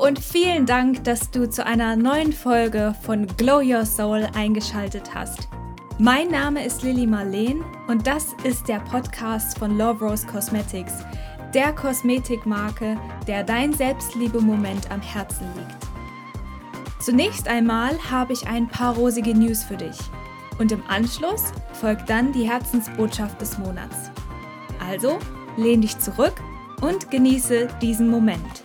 und vielen Dank, dass du zu einer neuen Folge von Glow Your Soul eingeschaltet hast. Mein Name ist Lilly Marleen und das ist der Podcast von Love Rose Cosmetics, der Kosmetikmarke, der dein Selbstliebe-Moment am Herzen liegt. Zunächst einmal habe ich ein paar rosige News für dich und im Anschluss folgt dann die Herzensbotschaft des Monats. Also lehn dich zurück und genieße diesen Moment.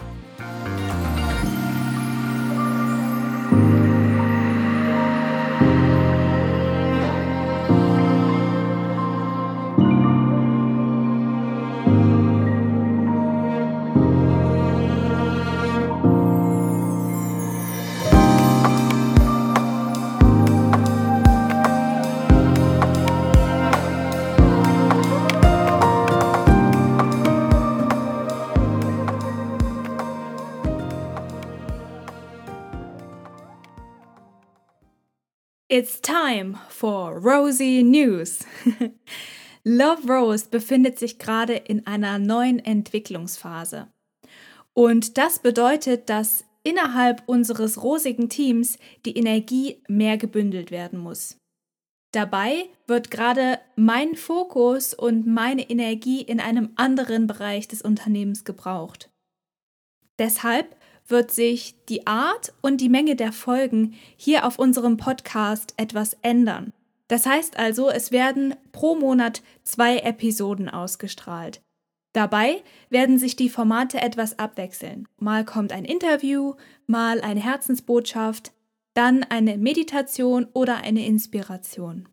It's time for Rosy News. Love Rose befindet sich gerade in einer neuen Entwicklungsphase. Und das bedeutet, dass innerhalb unseres rosigen Teams die Energie mehr gebündelt werden muss. Dabei wird gerade mein Fokus und meine Energie in einem anderen Bereich des Unternehmens gebraucht. Deshalb wird sich die Art und die Menge der Folgen hier auf unserem Podcast etwas ändern. Das heißt also, es werden pro Monat zwei Episoden ausgestrahlt. Dabei werden sich die Formate etwas abwechseln. Mal kommt ein Interview, mal eine Herzensbotschaft, dann eine Meditation oder eine Inspiration.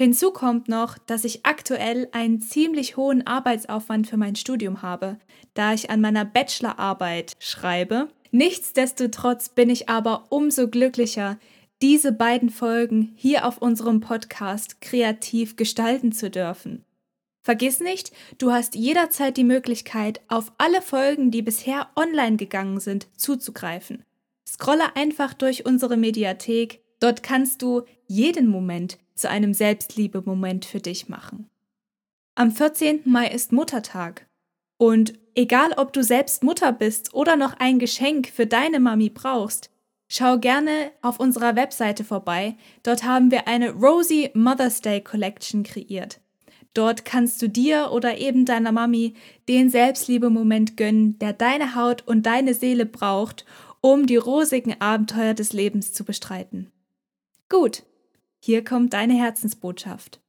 Hinzu kommt noch, dass ich aktuell einen ziemlich hohen Arbeitsaufwand für mein Studium habe, da ich an meiner Bachelorarbeit schreibe. Nichtsdestotrotz bin ich aber umso glücklicher, diese beiden Folgen hier auf unserem Podcast kreativ gestalten zu dürfen. Vergiss nicht, du hast jederzeit die Möglichkeit, auf alle Folgen, die bisher online gegangen sind, zuzugreifen. Scrolle einfach durch unsere Mediathek, dort kannst du jeden Moment zu einem Selbstliebe-Moment für dich machen. Am 14. Mai ist Muttertag. Und egal ob du selbst Mutter bist oder noch ein Geschenk für deine Mami brauchst, schau gerne auf unserer Webseite vorbei. Dort haben wir eine Rosy Mother's Day Collection kreiert. Dort kannst du dir oder eben deiner Mami den Selbstliebe-Moment gönnen, der deine Haut und deine Seele braucht, um die rosigen Abenteuer des Lebens zu bestreiten. Gut, hier kommt deine Herzensbotschaft.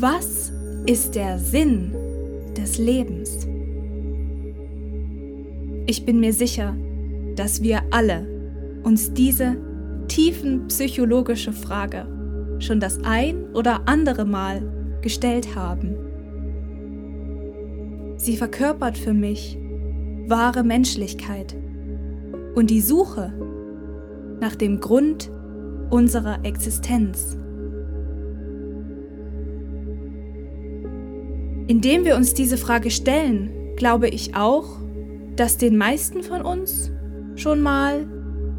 Was ist der Sinn des Lebens? Ich bin mir sicher, dass wir alle uns diese tiefen psychologische Frage schon das ein oder andere Mal gestellt haben. Sie verkörpert für mich wahre Menschlichkeit und die Suche nach dem Grund unserer Existenz. Indem wir uns diese Frage stellen, glaube ich auch, dass den meisten von uns schon mal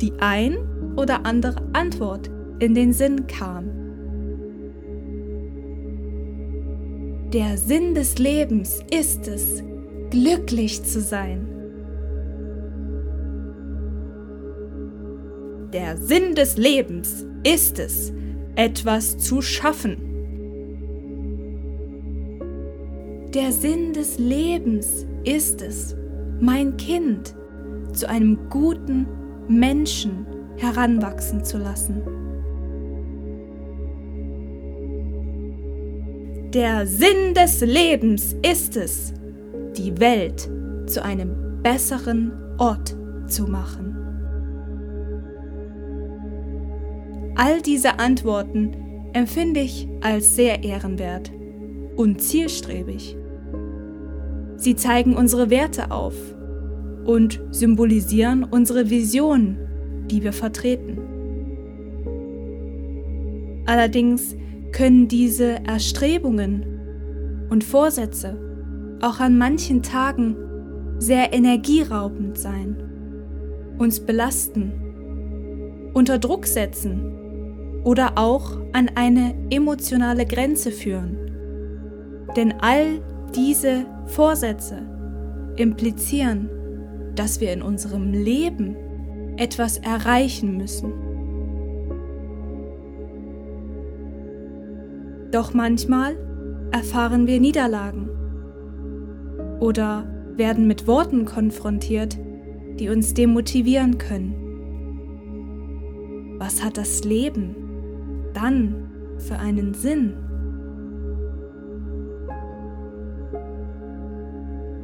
die ein oder andere Antwort in den Sinn kam. Der Sinn des Lebens ist es, glücklich zu sein. Der Sinn des Lebens ist es, etwas zu schaffen. Der Sinn des Lebens ist es, mein Kind zu einem guten Menschen heranwachsen zu lassen. Der Sinn des Lebens ist es, die Welt zu einem besseren Ort zu machen. All diese Antworten empfinde ich als sehr ehrenwert und zielstrebig. Sie zeigen unsere Werte auf und symbolisieren unsere Vision, die wir vertreten. Allerdings können diese Erstrebungen und Vorsätze auch an manchen Tagen sehr energieraubend sein, uns belasten, unter Druck setzen oder auch an eine emotionale Grenze führen. Denn all diese Vorsätze implizieren, dass wir in unserem Leben etwas erreichen müssen. Doch manchmal erfahren wir Niederlagen oder werden mit Worten konfrontiert, die uns demotivieren können. Was hat das Leben dann für einen Sinn?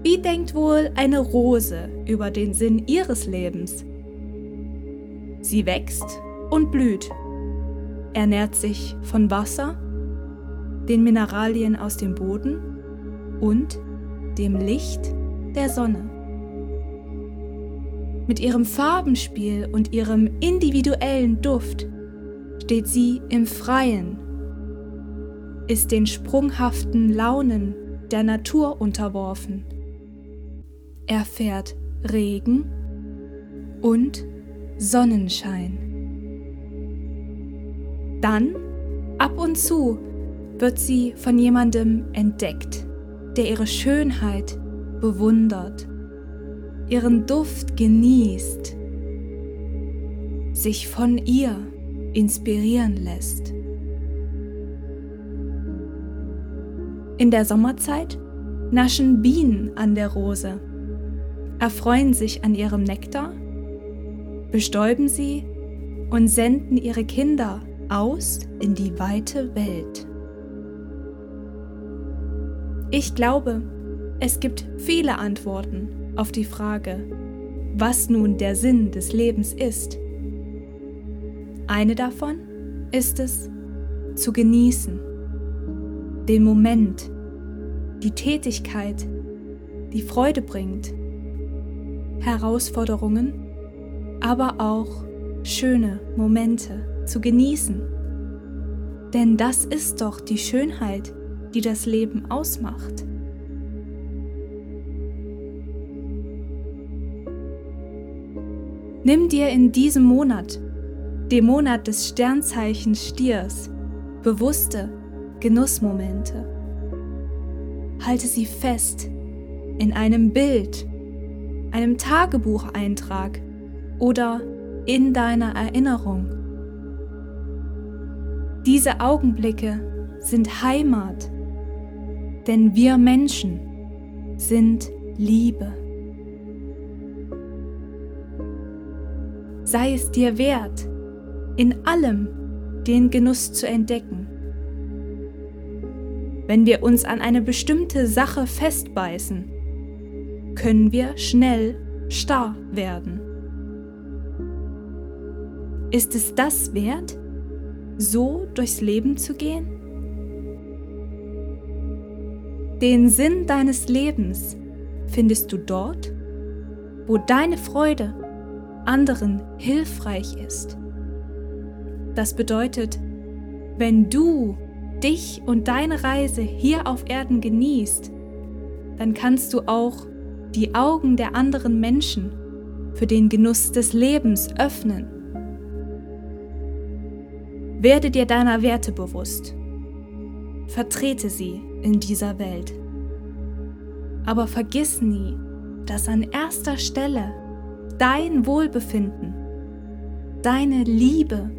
Wie denkt wohl eine Rose über den Sinn ihres Lebens? Sie wächst und blüht, ernährt sich von Wasser, den Mineralien aus dem Boden und dem Licht der Sonne. Mit ihrem Farbenspiel und ihrem individuellen Duft steht sie im Freien, ist den sprunghaften Launen der Natur unterworfen, erfährt Regen und Sonnenschein. Dann, ab und zu, wird sie von jemandem entdeckt, der ihre Schönheit bewundert, ihren Duft genießt, sich von ihr inspirieren lässt. In der Sommerzeit naschen Bienen an der Rose, erfreuen sich an ihrem Nektar, bestäuben sie und senden ihre Kinder aus in die weite Welt. Ich glaube, es gibt viele Antworten auf die Frage, was nun der Sinn des Lebens ist. Eine davon ist es, zu genießen, den Moment, die Tätigkeit, die Freude bringt, Herausforderungen, aber auch schöne Momente zu genießen. Denn das ist doch die Schönheit, die das Leben ausmacht. Nimm dir in diesem Monat, dem Monat des Sternzeichens Stiers, bewusste Genussmomente. Halte sie fest in einem Bild, einem Tagebucheintrag oder in deiner Erinnerung. Diese Augenblicke sind Heimat, denn wir Menschen sind Liebe. sei es dir wert, in allem den Genuss zu entdecken. Wenn wir uns an eine bestimmte Sache festbeißen, können wir schnell starr werden. Ist es das wert, so durchs Leben zu gehen? Den Sinn deines Lebens findest du dort, wo deine Freude anderen hilfreich ist. Das bedeutet, wenn du dich und deine Reise hier auf Erden genießt, dann kannst du auch die Augen der anderen Menschen für den Genuss des Lebens öffnen. Werde dir deiner Werte bewusst. Vertrete sie in dieser Welt. Aber vergiss nie, dass an erster Stelle dein Wohlbefinden, deine Liebe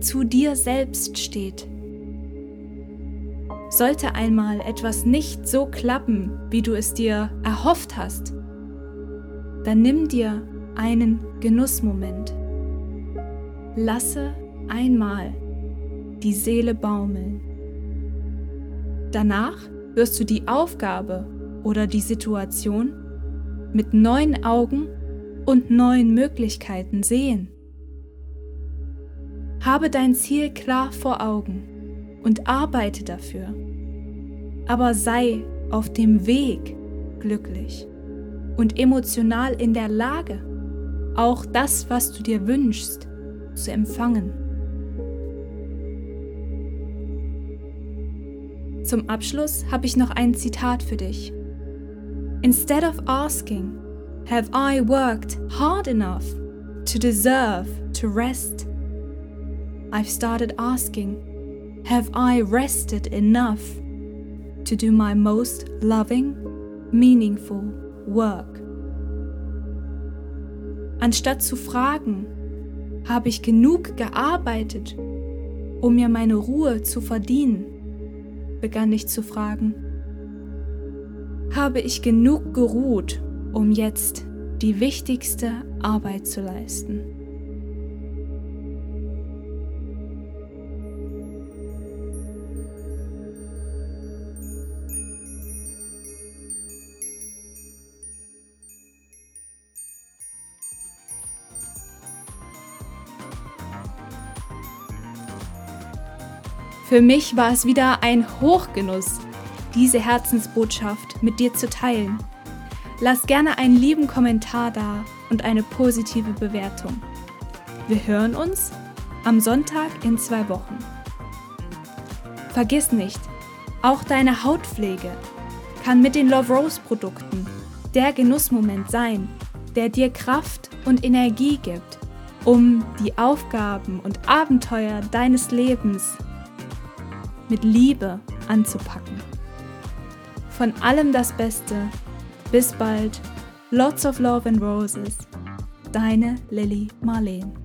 zu dir selbst steht. Sollte einmal etwas nicht so klappen, wie du es dir erhofft hast, dann nimm dir einen Genussmoment. Lasse einmal die Seele baumeln. Danach wirst du die Aufgabe oder die Situation mit neuen Augen und neuen Möglichkeiten sehen. Habe dein Ziel klar vor Augen und arbeite dafür, aber sei auf dem Weg glücklich und emotional in der Lage, auch das, was du dir wünschst, zu empfangen. Zum Abschluss habe ich noch ein Zitat für dich. Instead of asking, have I worked hard enough to deserve to rest? I've started asking, have I rested enough to do my most loving, meaningful work? Anstatt zu fragen, habe ich genug gearbeitet, um mir meine Ruhe zu verdienen, begann ich zu fragen. Habe ich genug geruht, um jetzt die wichtigste Arbeit zu leisten? Für mich war es wieder ein Hochgenuss, diese Herzensbotschaft mit dir zu teilen. Lass gerne einen lieben Kommentar da und eine positive Bewertung. Wir hören uns am Sonntag in zwei Wochen. Vergiss nicht, auch deine Hautpflege kann mit den Love Rose Produkten der Genussmoment sein, der dir Kraft und Energie gibt, um die Aufgaben und Abenteuer deines Lebens mit Liebe anzupacken. Von allem das Beste. Bis bald. Lots of Love and Roses. Deine Lilly Marleen.